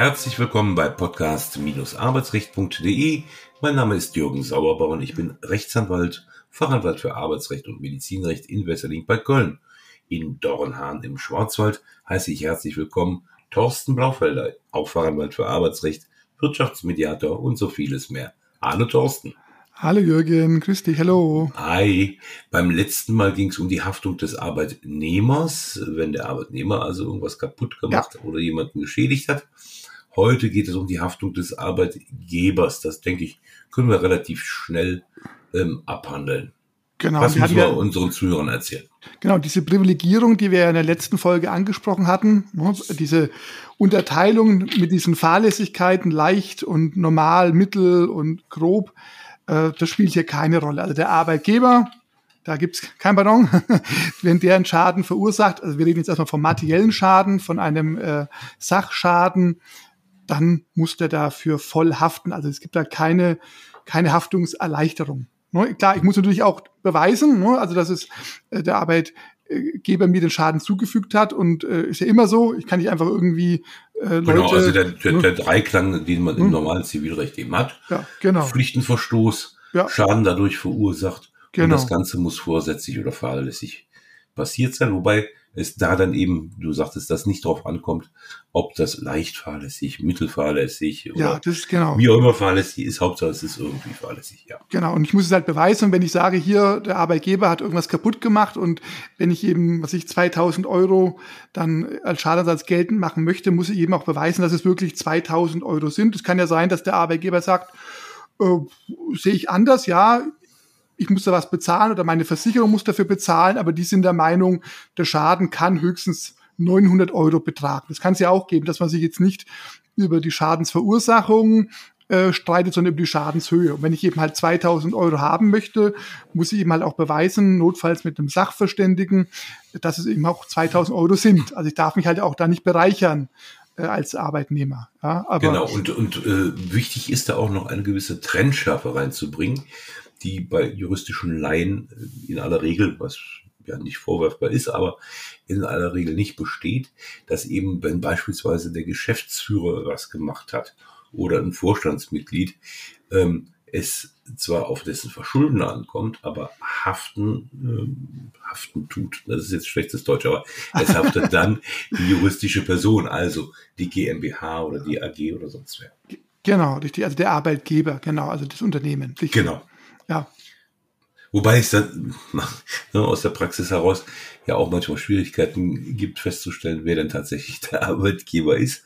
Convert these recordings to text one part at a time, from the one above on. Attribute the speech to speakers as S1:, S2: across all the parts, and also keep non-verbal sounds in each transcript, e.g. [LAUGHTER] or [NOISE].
S1: Herzlich willkommen bei podcast-arbeitsrecht.de. Mein Name ist Jürgen Sauerbauer und ich bin Rechtsanwalt, Fachanwalt für Arbeitsrecht und Medizinrecht in Wesseling bei Köln. In Dornhahn im Schwarzwald heiße ich herzlich willkommen Thorsten Blaufelder, auch Fachanwalt für Arbeitsrecht, Wirtschaftsmediator und so vieles mehr. Hallo Thorsten.
S2: Hallo Jürgen, grüß dich, hallo.
S1: Hi. Beim letzten Mal ging es um die Haftung des Arbeitnehmers, wenn der Arbeitnehmer also irgendwas kaputt gemacht ja. oder jemanden geschädigt hat. Heute geht es um die Haftung des Arbeitgebers. Das denke ich, können wir relativ schnell ähm, abhandeln. Genau. Was müssen wir ja, unseren Zuhörern erzählen?
S2: Genau, diese Privilegierung, die wir in der letzten Folge angesprochen hatten, ne, diese Unterteilung mit diesen Fahrlässigkeiten, leicht und normal, mittel und grob, äh, das spielt hier keine Rolle. Also der Arbeitgeber, da gibt's kein Pardon, [LAUGHS] wenn der einen Schaden verursacht, also wir reden jetzt erstmal vom materiellen Schaden, von einem äh, Sachschaden, dann muss der dafür voll haften. Also es gibt da keine, keine Haftungserleichterung. Ne? Klar, ich muss natürlich auch beweisen, ne? also dass es äh, der Arbeitgeber mir den Schaden zugefügt hat und äh, ist ja immer so, ich kann nicht einfach irgendwie
S1: äh, Leute, Genau, also der, der, der Dreiklang, den man im hm? normalen Zivilrecht eben hat.
S2: Ja, genau.
S1: Pflichtenverstoß, ja. Schaden dadurch verursacht genau. und das Ganze muss vorsätzlich oder fahrlässig passiert sein, wobei es da dann eben, du sagtest, dass nicht drauf ankommt, ob das leicht fahrlässig, mittelfahrlässig oder
S2: ja, das ist genau.
S1: wie auch immer fahrlässig ist, Hauptsache es ist irgendwie fahrlässig, ja.
S2: Genau, und ich muss es halt beweisen, und wenn ich sage, hier, der Arbeitgeber hat irgendwas kaputt gemacht und wenn ich eben, was ich, 2000 Euro dann als Schadenersatz geltend machen möchte, muss ich eben auch beweisen, dass es wirklich 2000 Euro sind. Es kann ja sein, dass der Arbeitgeber sagt, äh, sehe ich anders, ja, ich muss da was bezahlen oder meine Versicherung muss dafür bezahlen, aber die sind der Meinung, der Schaden kann höchstens 900 Euro betragen. Das kann es ja auch geben, dass man sich jetzt nicht über die Schadensverursachung äh, streitet, sondern über die Schadenshöhe. Und wenn ich eben halt 2000 Euro haben möchte, muss ich eben halt auch beweisen, notfalls mit einem Sachverständigen, dass es eben auch 2000 Euro sind. Also ich darf mich halt auch da nicht bereichern äh, als Arbeitnehmer. Ja,
S1: aber genau, und, und äh, wichtig ist da auch noch eine gewisse Trennschärfe reinzubringen die bei juristischen Laien in aller Regel, was ja nicht vorwerfbar ist, aber in aller Regel nicht besteht, dass eben, wenn beispielsweise der Geschäftsführer was gemacht hat oder ein Vorstandsmitglied, ähm, es zwar auf dessen Verschulden ankommt, aber haften, ähm, haften tut. Das ist jetzt schlechtes Deutsch, aber es haftet [LAUGHS] dann die juristische Person, also die GmbH oder die AG oder sonst wer.
S2: Genau, richtig. Also der Arbeitgeber, genau, also das Unternehmen.
S1: Genau.
S2: Ja.
S1: Wobei es dann [LAUGHS] ne, aus der Praxis heraus ja auch manchmal Schwierigkeiten gibt, festzustellen, wer denn tatsächlich [LAUGHS] der Arbeitgeber ist.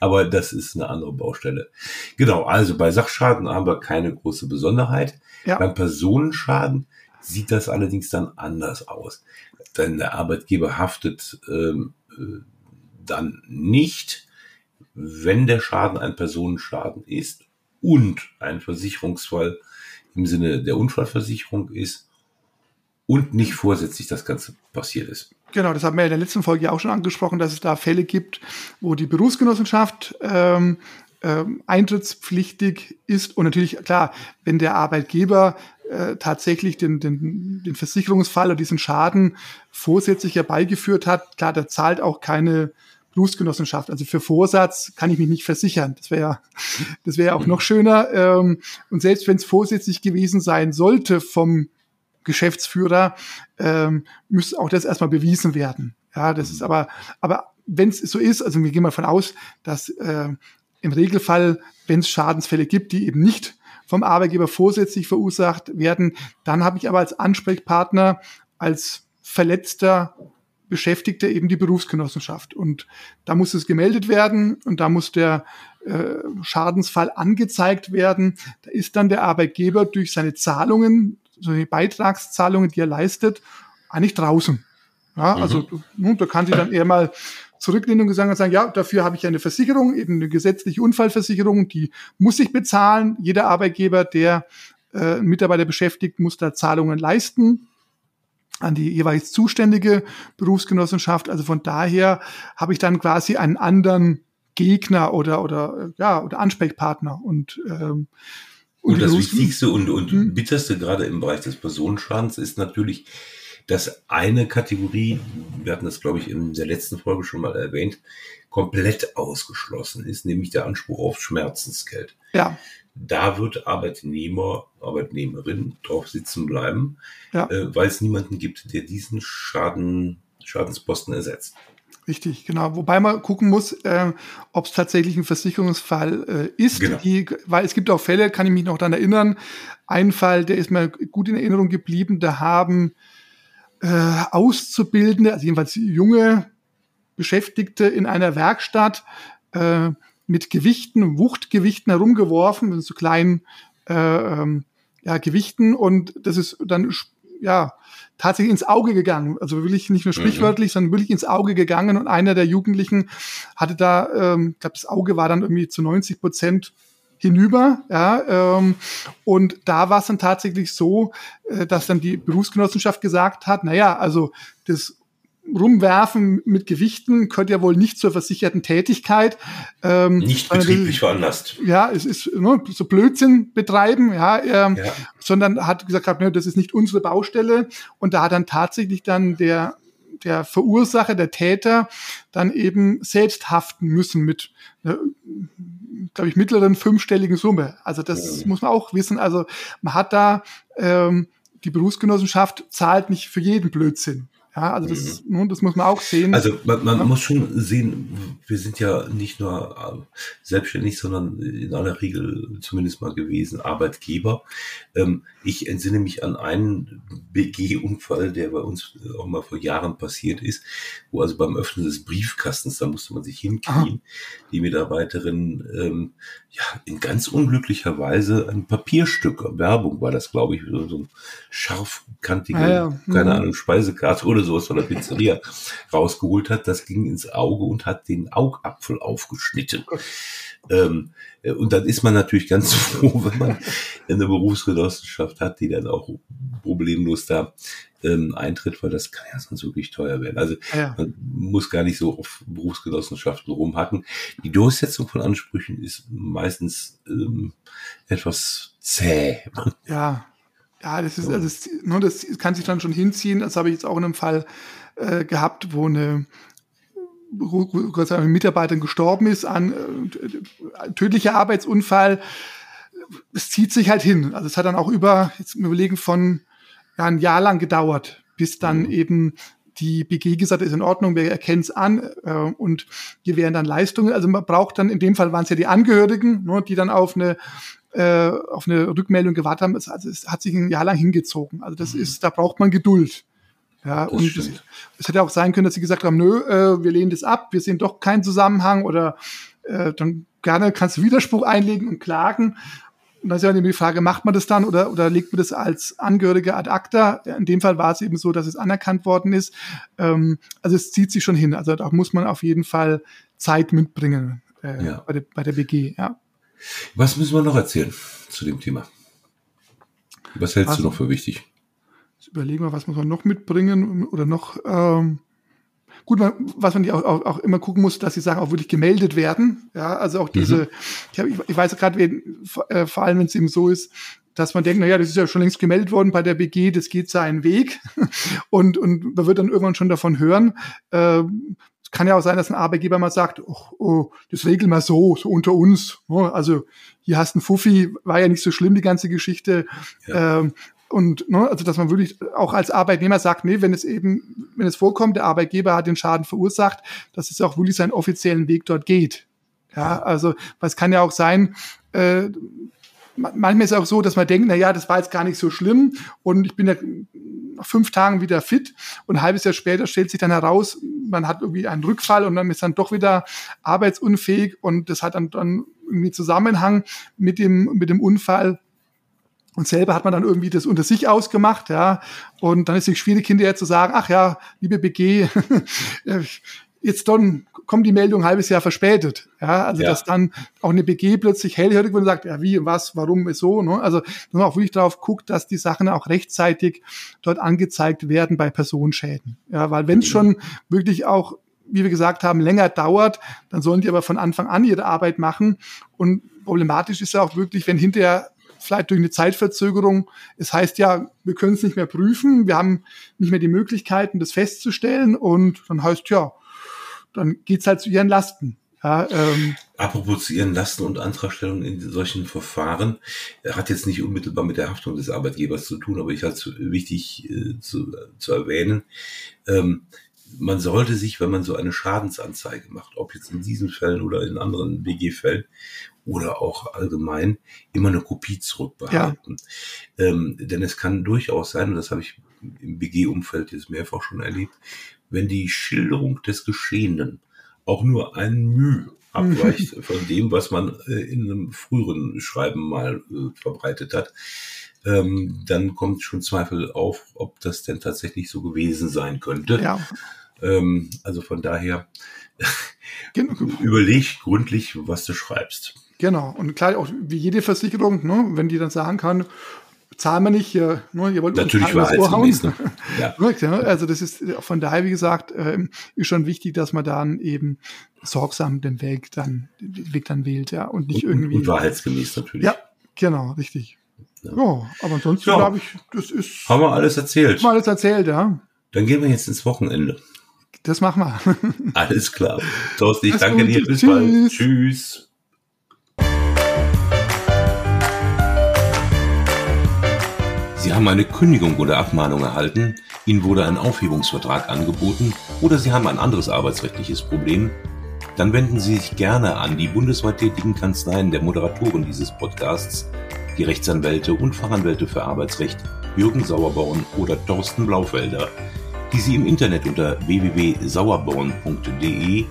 S1: Aber das ist eine andere Baustelle. Genau, also bei Sachschaden haben wir keine große Besonderheit. Ja. Beim Personenschaden sieht das allerdings dann anders aus. Denn der Arbeitgeber haftet ähm, äh, dann nicht, wenn der Schaden ein Personenschaden ist und ein Versicherungsfall im Sinne der Unfallversicherung ist und nicht vorsätzlich das Ganze passiert ist.
S2: Genau, das haben wir in der letzten Folge ja auch schon angesprochen, dass es da Fälle gibt, wo die Berufsgenossenschaft ähm, ähm, eintrittspflichtig ist. Und natürlich, klar, wenn der Arbeitgeber äh, tatsächlich den, den, den Versicherungsfall oder diesen Schaden vorsätzlich herbeigeführt hat, klar, der zahlt auch keine Berufsgenossenschaft. Also für Vorsatz kann ich mich nicht versichern. Das wäre ja, [LAUGHS] das wäre ja auch noch schöner. Ähm, und selbst wenn es vorsätzlich gewesen sein sollte vom Geschäftsführer, ähm, müsste auch das erstmal bewiesen werden. Ja, das ist aber, aber wenn es so ist, also wir gehen mal von aus, dass äh, im Regelfall, wenn es Schadensfälle gibt, die eben nicht vom Arbeitgeber vorsätzlich verursacht werden, dann habe ich aber als Ansprechpartner, als Verletzter Beschäftigte eben die Berufsgenossenschaft. Und da muss es gemeldet werden und da muss der äh, Schadensfall angezeigt werden. Da ist dann der Arbeitgeber durch seine Zahlungen, so die Beitragszahlungen, die er leistet, eigentlich draußen. Ja, mhm. also nun, da kann sie dann eher mal zurücklehnen und sagen, ja, dafür habe ich eine Versicherung, eben eine gesetzliche Unfallversicherung, die muss ich bezahlen. Jeder Arbeitgeber, der äh, Mitarbeiter beschäftigt, muss da Zahlungen leisten an die jeweils zuständige Berufsgenossenschaft. Also von daher habe ich dann quasi einen anderen Gegner oder oder ja oder Ansprechpartner und ähm,
S1: und, und das Wichtigste und, und hm? bitterste gerade im Bereich des Personenschadens ist natürlich, dass eine Kategorie, wir hatten das glaube ich in der letzten Folge schon mal erwähnt, komplett ausgeschlossen ist, nämlich der Anspruch auf Schmerzensgeld.
S2: Ja.
S1: Da wird Arbeitnehmer, Arbeitnehmerin drauf sitzen bleiben,
S2: Ja.
S1: äh, weil es niemanden gibt, der diesen Schaden, Schadensposten ersetzt.
S2: Richtig, genau. Wobei man gucken muss, äh, ob es tatsächlich ein Versicherungsfall äh, ist.
S1: Genau.
S2: Die, weil es gibt auch Fälle, kann ich mich noch daran erinnern. Ein Fall, der ist mir gut in Erinnerung geblieben. Da haben äh, Auszubildende, also jedenfalls junge Beschäftigte in einer Werkstatt äh, mit Gewichten, Wuchtgewichten herumgeworfen, mit so kleinen äh, ähm, ja, Gewichten. Und das ist dann ja tatsächlich ins Auge gegangen. Also wirklich nicht nur sprichwörtlich, mhm. sondern wirklich ins Auge gegangen. Und einer der Jugendlichen hatte da, ähm, ich glaube, das Auge war dann irgendwie zu 90 Prozent hinüber, ja, ähm, und da war es dann tatsächlich so, äh, dass dann die Berufsgenossenschaft gesagt hat, naja, also das Rumwerfen mit Gewichten gehört ja wohl nicht zur versicherten Tätigkeit.
S1: Ähm, nicht betrieblich veranlasst.
S2: Ja, es ist ne, so Blödsinn betreiben, ja, ähm, ja. sondern hat gesagt, ne, das ist nicht unsere Baustelle. Und da hat dann tatsächlich dann der der Verursacher, der Täter, dann eben selbst haften müssen mit, ne, glaube ich, mittleren fünfstelligen Summe. Also das mhm. muss man auch wissen. Also man hat da ähm, die Berufsgenossenschaft zahlt nicht für jeden Blödsinn. Ja, also das, mhm. das muss man auch sehen.
S1: Also man, man ja. muss schon sehen, wir sind ja nicht nur äh, selbstständig, sondern in aller Regel zumindest mal gewesen Arbeitgeber. Ähm, ich entsinne mich an einen BG-Unfall, der bei uns auch mal vor Jahren passiert ist, wo also beim Öffnen des Briefkastens, da musste man sich hinknien, Aha. die Mitarbeiterin ähm, ja in ganz unglücklicher Weise ein Papierstück, Werbung war das, glaube ich, so, so ein scharfkantige, ah, ja. keine mhm. Ahnung, Speisekarte oder sowas von der Pizzeria rausgeholt hat. Das ging ins Auge und hat den Augapfel aufgeschnitten. Ähm, äh, und dann ist man natürlich ganz [LAUGHS] froh, wenn man eine Berufsgenossenschaft hat, die dann auch problemlos da ähm, eintritt, weil das kann ja sonst wirklich teuer werden. Also ja. man muss gar nicht so auf Berufsgenossenschaften rumhacken. Die Durchsetzung von Ansprüchen ist meistens ähm, etwas zäh. [LAUGHS]
S2: Ja, ja, das ist, also das, ne, das kann sich dann schon hinziehen. Das habe ich jetzt auch in einem Fall äh, gehabt, wo eine Mitarbeiterin gestorben ist an äh, tödlicher Arbeitsunfall. Es zieht sich halt hin. Also es hat dann auch über, jetzt im Überlegen von ja, ein Jahr lang gedauert, bis dann mhm. eben die BG gesagt ist in Ordnung, wir erkennen es an äh, und gewähren dann Leistungen. Also man braucht dann, in dem Fall waren es ja die Angehörigen, ne, die dann auf eine äh, auf eine Rückmeldung gewartet haben. Also es hat sich ein Jahr lang hingezogen. Also das mhm. ist, da braucht man Geduld. Ja, das und es, es hätte auch sein können, dass sie gesagt haben, nö, äh, wir lehnen das ab, wir sehen doch keinen Zusammenhang oder äh, dann gerne kannst du Widerspruch einlegen und klagen. Und dann ist ja die Frage, macht man das dann oder, oder legt man das als Angehörige ad acta? In dem Fall war es eben so, dass es anerkannt worden ist. Ähm, also es zieht sich schon hin. Also da muss man auf jeden Fall Zeit mitbringen äh, ja. bei, der, bei der BG. Ja.
S1: Was müssen wir noch erzählen zu dem Thema? Was hältst also, du noch für wichtig?
S2: Überlegen wir, was muss man noch mitbringen oder noch ähm, gut, man, was man auch, auch, auch immer gucken muss, dass die Sachen auch wirklich gemeldet werden. Ja, also auch diese, mhm. ich, hab, ich, ich weiß gerade, äh, vor allem wenn es eben so ist, dass man denkt, na ja, das ist ja schon längst gemeldet worden bei der BG, das geht seinen Weg [LAUGHS] und und man wird dann irgendwann schon davon hören. Ähm, kann ja auch sein, dass ein Arbeitgeber mal sagt, oh, oh, das regeln wir so, so unter uns. Also hier hast du einen Fuffi, war ja nicht so schlimm, die ganze Geschichte. Ja. Ähm, und ne, also dass man wirklich auch als Arbeitnehmer sagt, nee, wenn es eben, wenn es vorkommt, der Arbeitgeber hat den Schaden verursacht, dass es auch wirklich seinen offiziellen Weg dort geht. Ja, also, es kann ja auch sein, äh, manchmal ist es auch so, dass man denkt, na ja, das war jetzt gar nicht so schlimm und ich bin ja nach fünf Tagen wieder fit und ein halbes Jahr später stellt sich dann heraus, man hat irgendwie einen Rückfall und dann ist dann doch wieder arbeitsunfähig und das hat dann, dann irgendwie Zusammenhang mit dem, mit dem Unfall und selber hat man dann irgendwie das unter sich ausgemacht, ja. Und dann ist es schwierig, hinterher zu sagen, ach ja, liebe BG, [LAUGHS] jetzt dann kommt die Meldung ein halbes Jahr verspätet. Ja, also ja. dass dann auch eine BG plötzlich hellhörig wird und sagt, ja, wie, was, warum, wieso. Ne? Also dass man auch wirklich darauf guckt, dass die Sachen auch rechtzeitig dort angezeigt werden bei Personenschäden. Ja, weil wenn es schon wirklich auch wie wir gesagt haben, länger dauert, dann sollen die aber von Anfang an ihre Arbeit machen. Und problematisch ist ja auch wirklich, wenn hinterher vielleicht durch eine Zeitverzögerung. Es heißt ja, wir können es nicht mehr prüfen, wir haben nicht mehr die Möglichkeiten, das festzustellen und dann heißt ja, dann geht's halt zu ihren Lasten. Ja,
S1: ähm, Apropos zu Ihren Lasten und Antragstellungen in solchen Verfahren, hat jetzt nicht unmittelbar mit der Haftung des Arbeitgebers zu tun, aber ich halte es wichtig äh, zu, zu erwähnen. Ähm, man sollte sich, wenn man so eine Schadensanzeige macht, ob jetzt in diesen Fällen oder in anderen BG-Fällen oder auch allgemein, immer eine Kopie zurückbehalten. Ja. Ähm, denn es kann durchaus sein, und das habe ich im BG-Umfeld jetzt mehrfach schon erlebt, wenn die Schilderung des Geschehenen auch nur ein Mühe abweicht von dem, was man äh, in einem früheren Schreiben mal äh, verbreitet hat, ähm, dann kommt schon Zweifel auf, ob das denn tatsächlich so gewesen sein könnte. Ja. Ähm, also von daher [LAUGHS] genau. überleg gründlich, was du schreibst.
S2: Genau. Und klar, auch wie jede Versicherung, ne, wenn die dann sagen kann, zahlen wir nicht, ne, ihr wollt
S1: Natürlich uns vorhauen. [LAUGHS] Ne?
S2: Ja. also das ist von daher, wie gesagt, ähm, ist schon wichtig, dass man dann eben sorgsam den Weg dann, den Weg dann wählt, ja, und nicht und, irgendwie. Und
S1: wahrheitsgemäß natürlich.
S2: Ja, genau, richtig. Ja, ja aber ansonsten ja. glaube ich, das ist.
S1: Haben wir alles erzählt.
S2: Haben wir alles erzählt, ja.
S1: Dann gehen wir jetzt ins Wochenende.
S2: Das machen wir. [LAUGHS]
S1: alles klar. Thorsten, ich danke dir. Bis Tschüss. bald. Tschüss. Sie haben eine Kündigung oder Abmahnung erhalten, Ihnen wurde ein Aufhebungsvertrag angeboten oder Sie haben ein anderes arbeitsrechtliches Problem, dann wenden Sie sich gerne an die bundesweit tätigen Kanzleien der Moderatoren dieses Podcasts, die Rechtsanwälte und Fachanwälte für Arbeitsrecht Jürgen Sauerborn oder Thorsten Blaufelder, die Sie im Internet unter www.sauerborn.de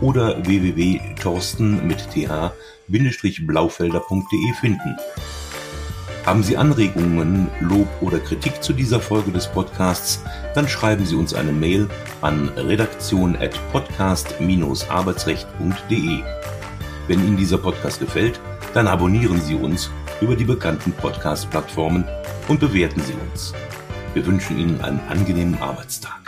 S1: oder www.torsten mit th-blaufelder.de finden. Haben Sie Anregungen, Lob oder Kritik zu dieser Folge des Podcasts, dann schreiben Sie uns eine Mail an redaktion@podcast-arbeitsrecht.de. Wenn Ihnen dieser Podcast gefällt, dann abonnieren Sie uns über die bekannten Podcast-Plattformen und bewerten Sie uns. Wir wünschen Ihnen einen angenehmen Arbeitstag.